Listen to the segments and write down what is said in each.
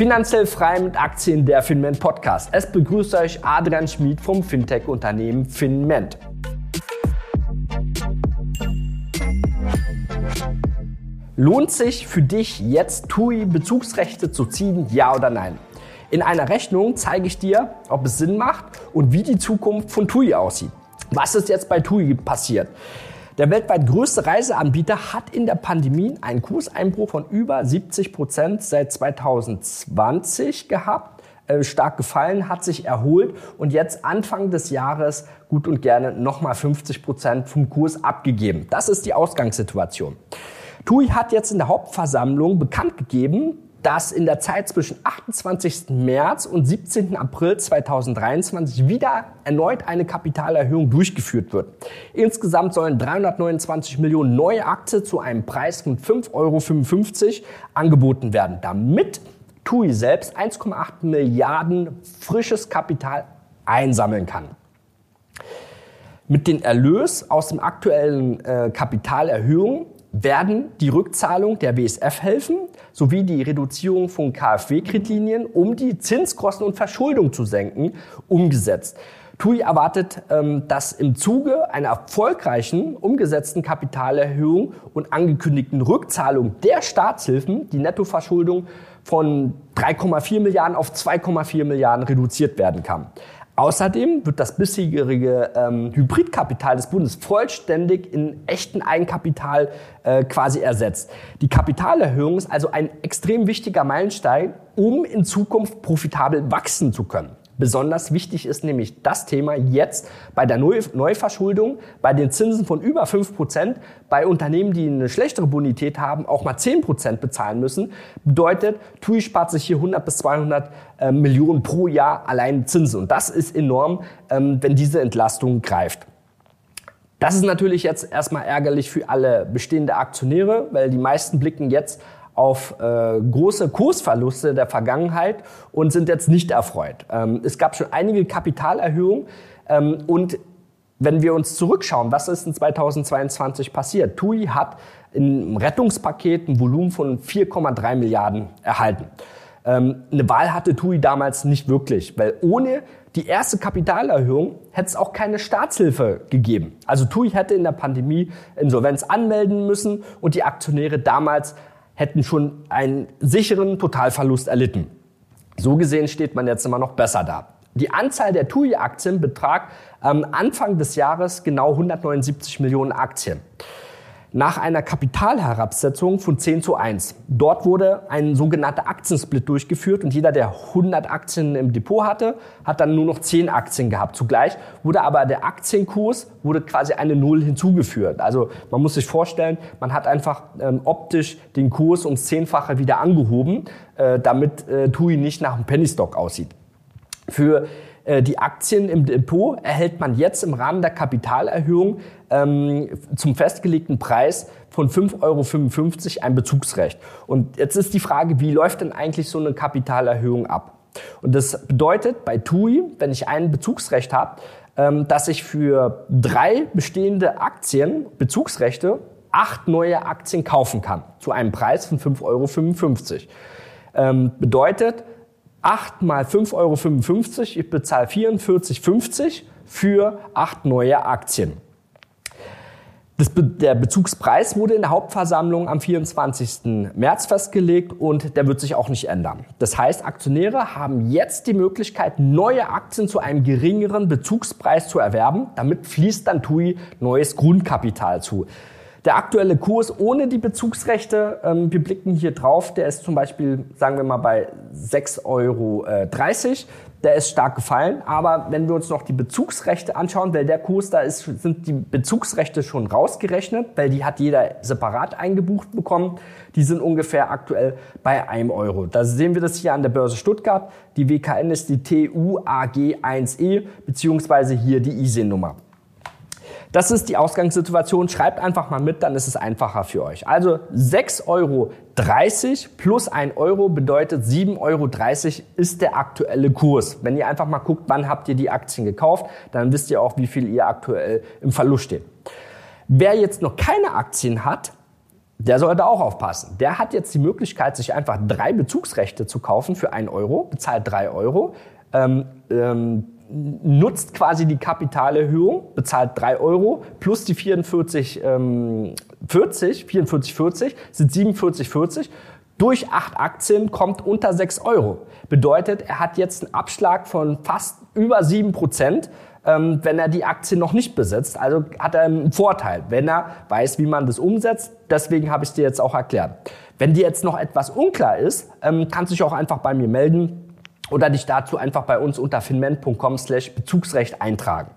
Finanziell frei mit Aktien der Finment Podcast. Es begrüßt euch Adrian Schmid vom Fintech-Unternehmen Finment. Lohnt sich für dich jetzt TUI Bezugsrechte zu ziehen, ja oder nein? In einer Rechnung zeige ich dir, ob es Sinn macht und wie die Zukunft von TUI aussieht. Was ist jetzt bei TUI passiert? Der weltweit größte Reiseanbieter hat in der Pandemie einen Kurseinbruch von über 70 Prozent seit 2020 gehabt äh, stark gefallen, hat sich erholt und jetzt Anfang des Jahres gut und gerne nochmal 50 Prozent vom Kurs abgegeben. Das ist die Ausgangssituation. TUI hat jetzt in der Hauptversammlung bekannt gegeben, dass in der Zeit zwischen 28. März und 17. April 2023 wieder erneut eine Kapitalerhöhung durchgeführt wird. Insgesamt sollen 329 Millionen neue Aktien zu einem Preis von 5,55 Euro angeboten werden, damit TUI selbst 1,8 Milliarden frisches Kapital einsammeln kann. Mit den Erlös aus dem aktuellen äh, Kapitalerhöhung werden die Rückzahlung der WSF helfen sowie die Reduzierung von KfW-Kreditlinien, um die Zinskosten und Verschuldung zu senken, umgesetzt. TUI erwartet, ähm, dass im Zuge einer erfolgreichen umgesetzten Kapitalerhöhung und angekündigten Rückzahlung der Staatshilfen die Nettoverschuldung von 3,4 Milliarden auf 2,4 Milliarden reduziert werden kann. Außerdem wird das bisherige ähm, Hybridkapital des Bundes vollständig in echten Eigenkapital äh, quasi ersetzt. Die Kapitalerhöhung ist also ein extrem wichtiger Meilenstein, um in Zukunft profitabel wachsen zu können. Besonders wichtig ist nämlich das Thema jetzt bei der Neuverschuldung, bei den Zinsen von über 5 Prozent, bei Unternehmen, die eine schlechtere Bonität haben, auch mal 10 Prozent bezahlen müssen. Bedeutet, TUI spart sich hier 100 bis 200 äh, Millionen pro Jahr allein Zinsen. Und das ist enorm, ähm, wenn diese Entlastung greift. Das ist natürlich jetzt erstmal ärgerlich für alle bestehende Aktionäre, weil die meisten blicken jetzt auf äh, große Kursverluste der Vergangenheit und sind jetzt nicht erfreut. Ähm, es gab schon einige Kapitalerhöhungen ähm, und wenn wir uns zurückschauen, was ist in 2022 passiert? TUI hat im Rettungspaket ein Volumen von 4,3 Milliarden erhalten. Ähm, eine Wahl hatte TUI damals nicht wirklich, weil ohne die erste Kapitalerhöhung hätte es auch keine Staatshilfe gegeben. Also TUI hätte in der Pandemie Insolvenz anmelden müssen und die Aktionäre damals hätten schon einen sicheren Totalverlust erlitten. So gesehen steht man jetzt immer noch besser da. Die Anzahl der TUI-Aktien betrag am Anfang des Jahres genau 179 Millionen Aktien nach einer Kapitalherabsetzung von 10 zu 1. Dort wurde ein sogenannter Aktiensplit durchgeführt und jeder, der 100 Aktien im Depot hatte, hat dann nur noch 10 Aktien gehabt. Zugleich wurde aber der Aktienkurs, wurde quasi eine Null hinzugeführt. Also man muss sich vorstellen, man hat einfach ähm, optisch den Kurs ums Zehnfache wieder angehoben, äh, damit äh, TUI nicht nach einem Pennystock aussieht. Für die Aktien im Depot erhält man jetzt im Rahmen der Kapitalerhöhung ähm, zum festgelegten Preis von 5,55 Euro ein Bezugsrecht. Und jetzt ist die Frage, wie läuft denn eigentlich so eine Kapitalerhöhung ab? Und das bedeutet bei TUI, wenn ich ein Bezugsrecht habe, ähm, dass ich für drei bestehende Aktien, Bezugsrechte, acht neue Aktien kaufen kann zu einem Preis von 5,55 Euro. Ähm, bedeutet, 8 mal 5,55 Euro, ich bezahle 44,50 für 8 neue Aktien. Das, der Bezugspreis wurde in der Hauptversammlung am 24. März festgelegt und der wird sich auch nicht ändern. Das heißt, Aktionäre haben jetzt die Möglichkeit, neue Aktien zu einem geringeren Bezugspreis zu erwerben. Damit fließt dann TUI neues Grundkapital zu. Der aktuelle Kurs ohne die Bezugsrechte, ähm, wir blicken hier drauf, der ist zum Beispiel, sagen wir mal, bei 6,30 Euro. Der ist stark gefallen. Aber wenn wir uns noch die Bezugsrechte anschauen, weil der Kurs, da ist, sind die Bezugsrechte schon rausgerechnet, weil die hat jeder separat eingebucht bekommen. Die sind ungefähr aktuell bei einem Euro. Da sehen wir das hier an der Börse Stuttgart. Die WKN ist die TUAG1E, beziehungsweise hier die ISIN-Nummer. Das ist die Ausgangssituation. Schreibt einfach mal mit, dann ist es einfacher für euch. Also 6,30 Euro plus 1 Euro bedeutet 7,30 Euro ist der aktuelle Kurs. Wenn ihr einfach mal guckt, wann habt ihr die Aktien gekauft, dann wisst ihr auch, wie viel ihr aktuell im Verlust steht. Wer jetzt noch keine Aktien hat, der sollte auch aufpassen. Der hat jetzt die Möglichkeit, sich einfach drei Bezugsrechte zu kaufen für ein Euro, bezahlt drei Euro, ähm, ähm, nutzt quasi die Kapitalerhöhung, bezahlt drei Euro plus die 44, ähm, 40, 44, 40 sind 47, 40 durch acht Aktien kommt unter sechs Euro. Bedeutet, er hat jetzt einen Abschlag von fast über sieben Prozent, ähm, wenn er die Aktie noch nicht besitzt. Also hat er einen Vorteil, wenn er weiß, wie man das umsetzt. Deswegen habe ich es dir jetzt auch erklärt. Wenn dir jetzt noch etwas unklar ist, ähm, kannst du dich auch einfach bei mir melden oder dich dazu einfach bei uns unter finment.com slash Bezugsrecht eintragen.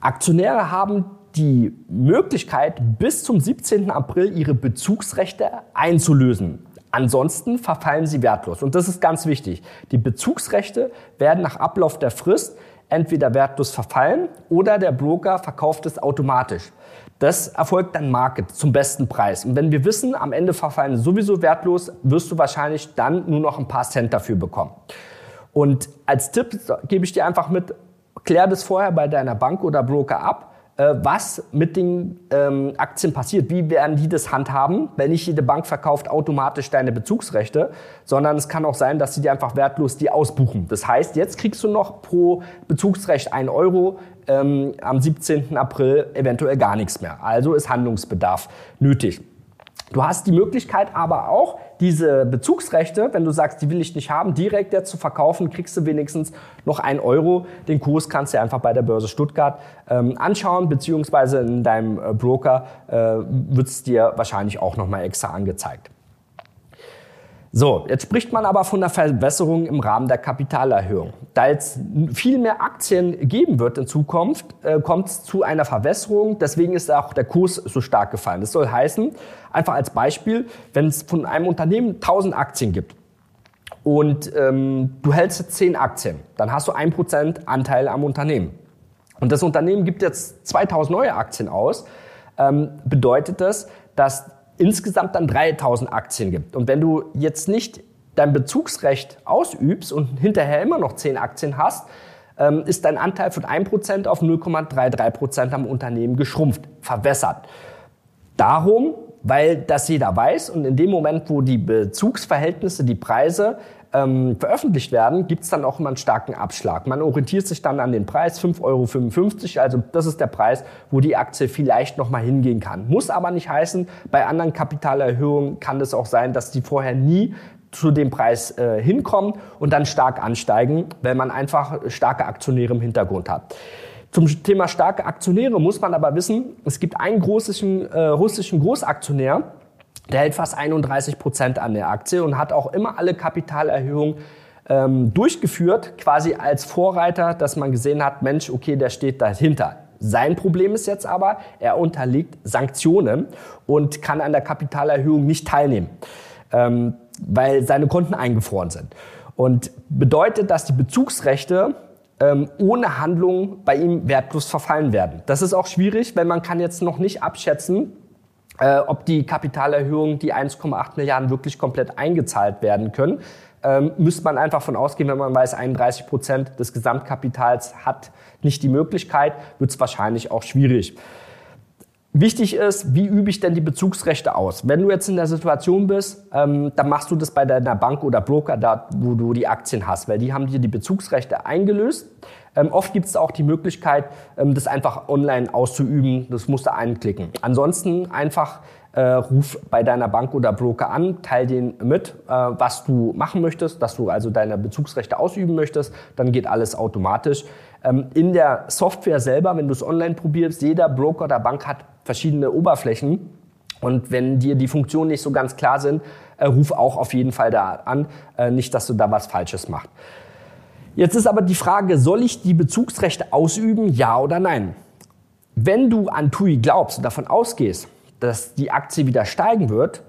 Aktionäre haben die Möglichkeit, bis zum 17. April ihre Bezugsrechte einzulösen. Ansonsten verfallen sie wertlos. Und das ist ganz wichtig. Die Bezugsrechte werden nach Ablauf der Frist entweder wertlos verfallen oder der Broker verkauft es automatisch. Das erfolgt dann Market zum besten Preis. Und wenn wir wissen, am Ende verfallen sowieso wertlos, wirst du wahrscheinlich dann nur noch ein paar Cent dafür bekommen. Und als Tipp gebe ich dir einfach mit, klär das vorher bei deiner Bank oder Broker ab was mit den ähm, Aktien passiert. Wie werden die das handhaben? Wenn nicht jede Bank verkauft automatisch deine Bezugsrechte, sondern es kann auch sein, dass sie dir einfach wertlos die ausbuchen. Das heißt, jetzt kriegst du noch pro Bezugsrecht 1 Euro, ähm, am 17. April eventuell gar nichts mehr. Also ist Handlungsbedarf nötig. Du hast die Möglichkeit aber auch, diese Bezugsrechte, wenn du sagst, die will ich nicht haben, direkt jetzt zu verkaufen, kriegst du wenigstens noch ein Euro. Den Kurs kannst du einfach bei der Börse Stuttgart ähm, anschauen, beziehungsweise in deinem äh, Broker äh, wird es dir wahrscheinlich auch nochmal extra angezeigt. So, jetzt spricht man aber von einer Verbesserung im Rahmen der Kapitalerhöhung. Da es viel mehr Aktien geben wird in Zukunft, äh, kommt es zu einer Verwässerung. Deswegen ist auch der Kurs so stark gefallen. Das soll heißen, einfach als Beispiel, wenn es von einem Unternehmen 1000 Aktien gibt und ähm, du hältst jetzt 10 Aktien, dann hast du 1% Anteil am Unternehmen. Und das Unternehmen gibt jetzt 2000 neue Aktien aus, ähm, bedeutet das, dass insgesamt dann 3000 Aktien gibt. Und wenn du jetzt nicht dein Bezugsrecht ausübst und hinterher immer noch 10 Aktien hast, ähm, ist dein Anteil von 1% auf 0,33% am Unternehmen geschrumpft, verwässert. Darum, weil das jeder weiß und in dem Moment, wo die Bezugsverhältnisse, die Preise ähm, veröffentlicht werden, gibt es dann auch immer einen starken Abschlag. Man orientiert sich dann an den Preis 5,55 Euro. Also das ist der Preis, wo die Aktie vielleicht nochmal hingehen kann. Muss aber nicht heißen, bei anderen Kapitalerhöhungen kann es auch sein, dass die vorher nie zu dem Preis äh, hinkommen und dann stark ansteigen, weil man einfach starke Aktionäre im Hintergrund hat. Zum Thema starke Aktionäre muss man aber wissen, es gibt einen großen äh, russischen Großaktionär, der hält fast 31 Prozent an der Aktie und hat auch immer alle Kapitalerhöhungen ähm, durchgeführt, quasi als Vorreiter, dass man gesehen hat, Mensch, okay, der steht dahinter. Sein Problem ist jetzt aber, er unterliegt Sanktionen und kann an der Kapitalerhöhung nicht teilnehmen, ähm, weil seine Konten eingefroren sind. Und bedeutet, dass die Bezugsrechte ähm, ohne Handlung bei ihm wertlos verfallen werden. Das ist auch schwierig, weil man kann jetzt noch nicht abschätzen, äh, ob die Kapitalerhöhungen, die 1,8 Milliarden wirklich komplett eingezahlt werden können. Ähm, müsste man einfach von ausgehen, wenn man weiß, 31 Prozent des Gesamtkapitals hat nicht die Möglichkeit, wird es wahrscheinlich auch schwierig. Wichtig ist, wie übe ich denn die Bezugsrechte aus? Wenn du jetzt in der Situation bist, ähm, dann machst du das bei deiner Bank oder Broker, da wo du die Aktien hast, weil die haben dir die Bezugsrechte eingelöst. Ähm, oft gibt es auch die Möglichkeit, ähm, das einfach online auszuüben. Das musst du einklicken. Ansonsten einfach äh, ruf bei deiner Bank oder Broker an, teil den mit, äh, was du machen möchtest, dass du also deine Bezugsrechte ausüben möchtest. Dann geht alles automatisch. Ähm, in der Software selber, wenn du es online probierst, jeder Broker oder Bank hat verschiedene Oberflächen. Und wenn dir die Funktionen nicht so ganz klar sind, äh, ruf auch auf jeden Fall da an, äh, nicht, dass du da was Falsches machst. Jetzt ist aber die Frage, soll ich die Bezugsrechte ausüben, ja oder nein? Wenn du an TUI glaubst und davon ausgehst, dass die Aktie wieder steigen wird,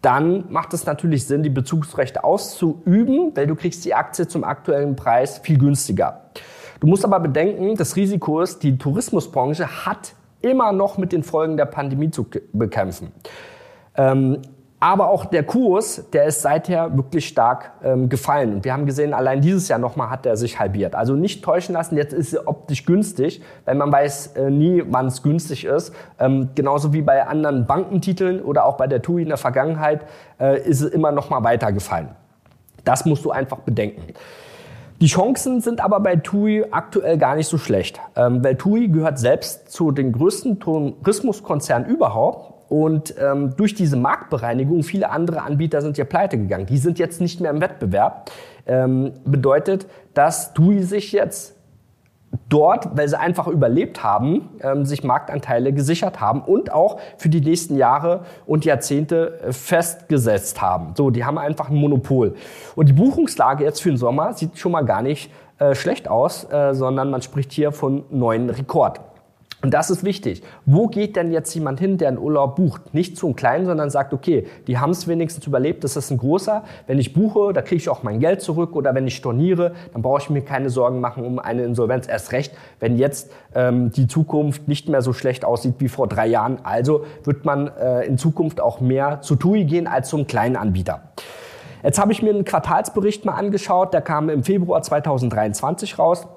dann macht es natürlich Sinn, die Bezugsrechte auszuüben, weil du kriegst die Aktie zum aktuellen Preis viel günstiger. Du musst aber bedenken, das Risiko ist, die Tourismusbranche hat immer noch mit den Folgen der Pandemie zu bekämpfen. Ähm, Aber auch der Kurs, der ist seither wirklich stark ähm, gefallen. Und wir haben gesehen, allein dieses Jahr nochmal hat er sich halbiert. Also nicht täuschen lassen, jetzt ist er optisch günstig, weil man weiß äh, nie, wann es günstig ist. Ähm, genauso wie bei anderen Bankentiteln oder auch bei der TUI in der Vergangenheit äh, ist es immer nochmal weiter gefallen. Das musst du einfach bedenken. Die Chancen sind aber bei TUI aktuell gar nicht so schlecht, ähm, weil TUI gehört selbst zu den größten Tourismuskonzernen überhaupt und ähm, durch diese Marktbereinigung, viele andere Anbieter sind ja pleite gegangen. Die sind jetzt nicht mehr im Wettbewerb. Ähm, bedeutet, dass TUI sich jetzt dort, weil sie einfach überlebt haben, ähm, sich Marktanteile gesichert haben und auch für die nächsten Jahre und Jahrzehnte äh, festgesetzt haben. So, die haben einfach ein Monopol. Und die Buchungslage jetzt für den Sommer sieht schon mal gar nicht äh, schlecht aus, äh, sondern man spricht hier von neuen Rekord. Und das ist wichtig. Wo geht denn jetzt jemand hin, der einen Urlaub bucht? Nicht zu einem kleinen, sondern sagt, okay, die haben es wenigstens überlebt, das ist ein großer. Wenn ich buche, da kriege ich auch mein Geld zurück. Oder wenn ich storniere, dann brauche ich mir keine Sorgen machen um eine Insolvenz. Erst recht, wenn jetzt ähm, die Zukunft nicht mehr so schlecht aussieht wie vor drei Jahren. Also wird man äh, in Zukunft auch mehr zu TUI gehen als zum kleinen Anbieter. Jetzt habe ich mir einen Quartalsbericht mal angeschaut, der kam im Februar 2023 raus.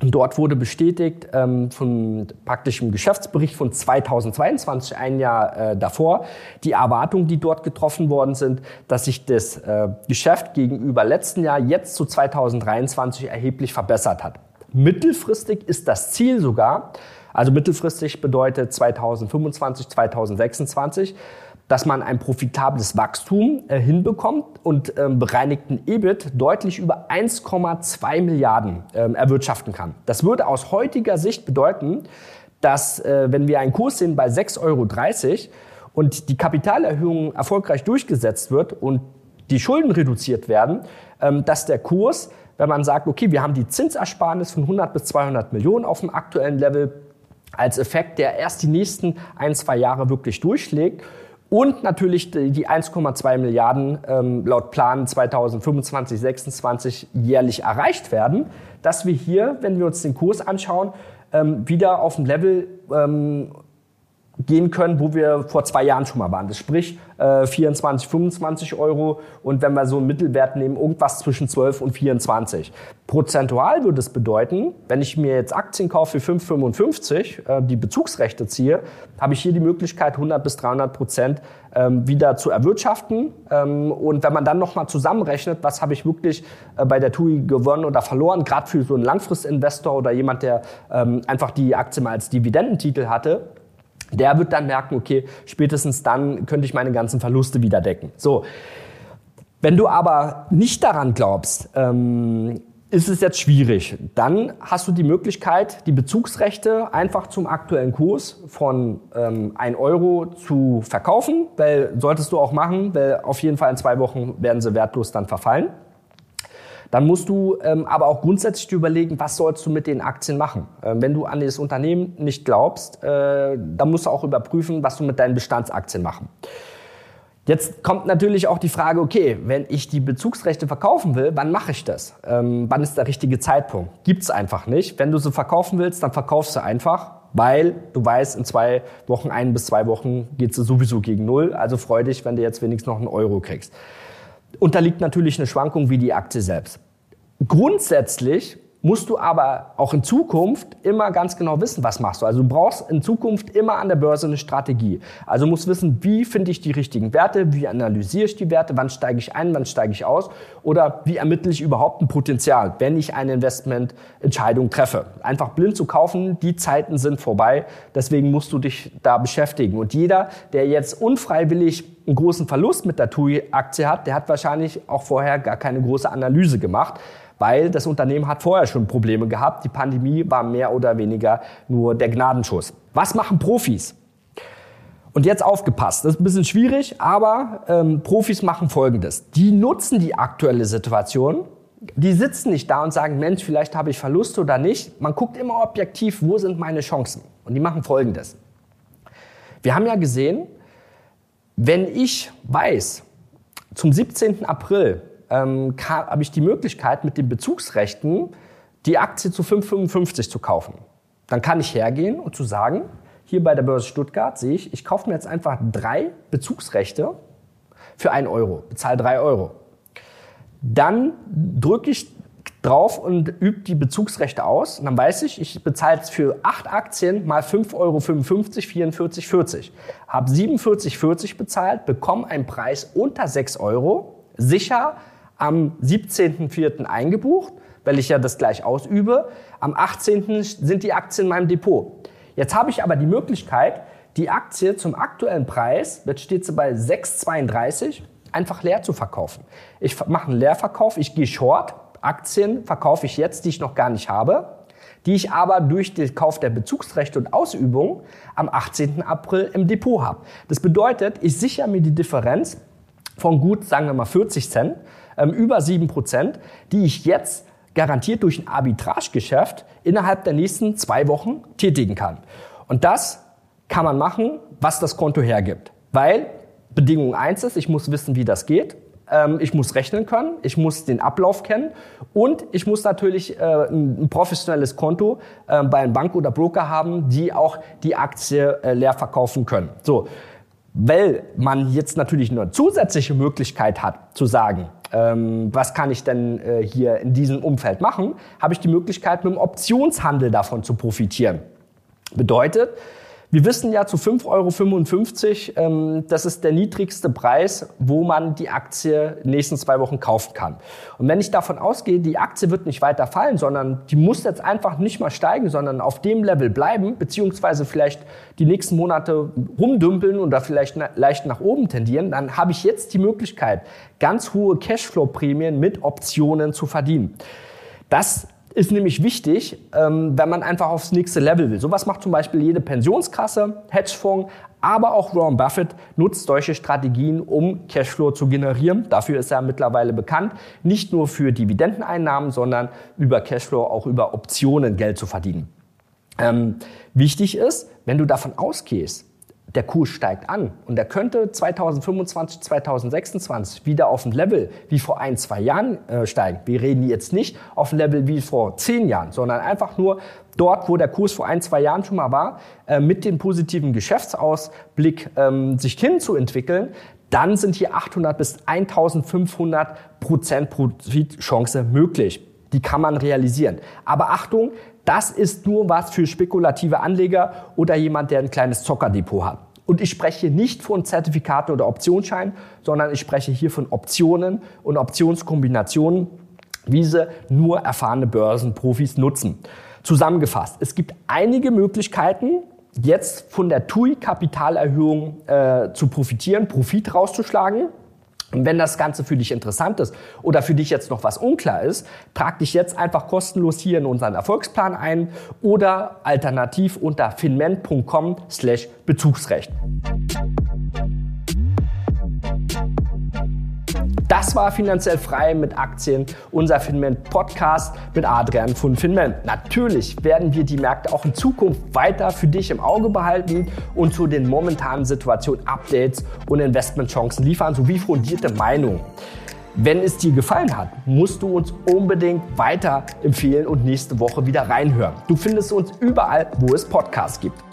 Und dort wurde bestätigt ähm, von praktischem Geschäftsbericht von 2022, ein Jahr äh, davor, die Erwartungen, die dort getroffen worden sind, dass sich das äh, Geschäft gegenüber letzten Jahr jetzt zu 2023 erheblich verbessert hat. Mittelfristig ist das Ziel sogar, also mittelfristig bedeutet 2025, 2026, dass man ein profitables Wachstum äh, hinbekommt und ähm, bereinigten EBIT deutlich über 1,2 Milliarden ähm, erwirtschaften kann. Das würde aus heutiger Sicht bedeuten, dass äh, wenn wir einen Kurs sehen bei 6,30 Euro und die Kapitalerhöhung erfolgreich durchgesetzt wird und die Schulden reduziert werden, ähm, dass der Kurs, wenn man sagt, okay, wir haben die Zinsersparnis von 100 bis 200 Millionen auf dem aktuellen Level als Effekt, der erst die nächsten ein, zwei Jahre wirklich durchschlägt und natürlich die 1,2 Milliarden ähm, laut Plan 2025, 2026 jährlich erreicht werden, dass wir hier, wenn wir uns den Kurs anschauen, ähm, wieder auf ein Level ähm, gehen können, wo wir vor zwei Jahren schon mal waren. Das sprich äh, 24, 25 Euro und wenn wir so einen Mittelwert nehmen, irgendwas zwischen 12 und 24. Prozentual würde es bedeuten, wenn ich mir jetzt Aktien kaufe für 5,55, äh, die Bezugsrechte ziehe, habe ich hier die Möglichkeit 100 bis 300 Prozent ähm, wieder zu erwirtschaften. Ähm, und wenn man dann nochmal zusammenrechnet, was habe ich wirklich äh, bei der TUI gewonnen oder verloren, gerade für so einen Langfristinvestor oder jemand, der ähm, einfach die Aktie mal als Dividendentitel hatte, der wird dann merken, okay, spätestens dann könnte ich meine ganzen Verluste wieder decken. So. Wenn du aber nicht daran glaubst, ähm, ist es jetzt schwierig. Dann hast du die Möglichkeit, die Bezugsrechte einfach zum aktuellen Kurs von ähm, 1 Euro zu verkaufen, weil solltest du auch machen, weil auf jeden Fall in zwei Wochen werden sie wertlos dann verfallen. Dann musst du ähm, aber auch grundsätzlich überlegen, was sollst du mit den Aktien machen. Ähm, wenn du an das Unternehmen nicht glaubst, äh, dann musst du auch überprüfen, was du mit deinen Bestandsaktien machen. Jetzt kommt natürlich auch die Frage, okay, wenn ich die Bezugsrechte verkaufen will, wann mache ich das? Ähm, wann ist der richtige Zeitpunkt? Gibt's einfach nicht. Wenn du sie verkaufen willst, dann verkaufst du einfach, weil du weißt, in zwei Wochen, ein bis zwei Wochen geht sie sowieso gegen Null. Also freu dich, wenn du jetzt wenigstens noch einen Euro kriegst unterliegt natürlich eine Schwankung wie die Aktie selbst. Grundsätzlich musst du aber auch in Zukunft immer ganz genau wissen, was machst du. Also du brauchst in Zukunft immer an der Börse eine Strategie. Also musst wissen, wie finde ich die richtigen Werte, wie analysiere ich die Werte, wann steige ich ein, wann steige ich aus oder wie ermittle ich überhaupt ein Potenzial, wenn ich eine Investmententscheidung treffe. Einfach blind zu kaufen, die Zeiten sind vorbei, deswegen musst du dich da beschäftigen. Und jeder, der jetzt unfreiwillig einen großen Verlust mit der TUI-Aktie hat, der hat wahrscheinlich auch vorher gar keine große Analyse gemacht weil das Unternehmen hat vorher schon Probleme gehabt. Die Pandemie war mehr oder weniger nur der Gnadenschuss. Was machen Profis? Und jetzt aufgepasst, das ist ein bisschen schwierig, aber ähm, Profis machen Folgendes. Die nutzen die aktuelle Situation, die sitzen nicht da und sagen, Mensch, vielleicht habe ich Verluste oder nicht. Man guckt immer objektiv, wo sind meine Chancen. Und die machen Folgendes. Wir haben ja gesehen, wenn ich weiß, zum 17. April ähm, habe ich die Möglichkeit, mit den Bezugsrechten die Aktie zu 5,55 zu kaufen. Dann kann ich hergehen und zu sagen, hier bei der Börse Stuttgart sehe ich, ich kaufe mir jetzt einfach drei Bezugsrechte für 1 Euro, bezahle 3 Euro. Dann drücke ich drauf und übe die Bezugsrechte aus. Und dann weiß ich, ich bezahle es für 8 Aktien mal 5,55 Euro, 44,40. Habe 47,40 bezahlt, bekomme einen Preis unter 6 Euro, sicher am 17.04. eingebucht, weil ich ja das gleich ausübe. Am 18. sind die Aktien in meinem Depot. Jetzt habe ich aber die Möglichkeit, die Aktie zum aktuellen Preis, jetzt steht sie bei 6,32, einfach leer zu verkaufen. Ich mache einen Leerverkauf, ich gehe short, Aktien verkaufe ich jetzt, die ich noch gar nicht habe, die ich aber durch den Kauf der Bezugsrechte und Ausübung am 18. April im Depot habe. Das bedeutet, ich sichere mir die Differenz von gut, sagen wir mal 40 Cent, ähm, über 7 Prozent, die ich jetzt garantiert durch ein Arbitragegeschäft innerhalb der nächsten zwei Wochen tätigen kann. Und das kann man machen, was das Konto hergibt. Weil Bedingung eins ist, ich muss wissen, wie das geht. Ähm, ich muss rechnen können, ich muss den Ablauf kennen und ich muss natürlich äh, ein professionelles Konto äh, bei einem Bank oder Broker haben, die auch die Aktie äh, leer verkaufen können. So, weil man jetzt natürlich eine zusätzliche Möglichkeit hat zu sagen, ähm, was kann ich denn äh, hier in diesem Umfeld machen, habe ich die Möglichkeit, mit dem Optionshandel davon zu profitieren. Bedeutet, wir wissen ja zu 5,55 Euro, ähm, das ist der niedrigste Preis, wo man die Aktie nächsten zwei Wochen kaufen kann. Und wenn ich davon ausgehe, die Aktie wird nicht weiter fallen, sondern die muss jetzt einfach nicht mal steigen, sondern auf dem Level bleiben, beziehungsweise vielleicht die nächsten Monate rumdümpeln oder vielleicht leicht nach oben tendieren, dann habe ich jetzt die Möglichkeit, ganz hohe Cashflow-Prämien mit Optionen zu verdienen. Das ist nämlich wichtig, ähm, wenn man einfach aufs nächste Level will. Sowas macht zum Beispiel jede Pensionskasse, Hedgefonds, aber auch Warren Buffett nutzt solche Strategien, um Cashflow zu generieren. Dafür ist er mittlerweile bekannt, nicht nur für Dividendeneinnahmen, sondern über Cashflow auch über Optionen Geld zu verdienen. Ähm, wichtig ist, wenn du davon ausgehst, der Kurs steigt an und der könnte 2025, 2026 wieder auf ein Level wie vor ein, zwei Jahren äh, steigen. Wir reden jetzt nicht auf ein Level wie vor zehn Jahren, sondern einfach nur dort, wo der Kurs vor ein, zwei Jahren schon mal war, äh, mit dem positiven Geschäftsausblick ähm, sich hinzuentwickeln, dann sind hier 800 bis 1500 Prozent Profitchance möglich. Die kann man realisieren. Aber Achtung, das ist nur was für spekulative Anleger oder jemand, der ein kleines Zockerdepot hat. Und ich spreche nicht von Zertifikaten oder Optionsscheinen, sondern ich spreche hier von Optionen und Optionskombinationen, wie sie nur erfahrene Börsenprofis nutzen. Zusammengefasst, es gibt einige Möglichkeiten, jetzt von der TUI-Kapitalerhöhung äh, zu profitieren, Profit rauszuschlagen. Und wenn das Ganze für dich interessant ist oder für dich jetzt noch was unklar ist, trag dich jetzt einfach kostenlos hier in unseren Erfolgsplan ein oder alternativ unter finment.com slash Bezugsrecht. Das war finanziell frei mit Aktien, unser Finment Podcast mit Adrian von Finment. Natürlich werden wir die Märkte auch in Zukunft weiter für dich im Auge behalten und zu den momentanen Situationen Updates und Investmentchancen liefern sowie fundierte Meinungen. Wenn es dir gefallen hat, musst du uns unbedingt weiter empfehlen und nächste Woche wieder reinhören. Du findest uns überall, wo es Podcasts gibt.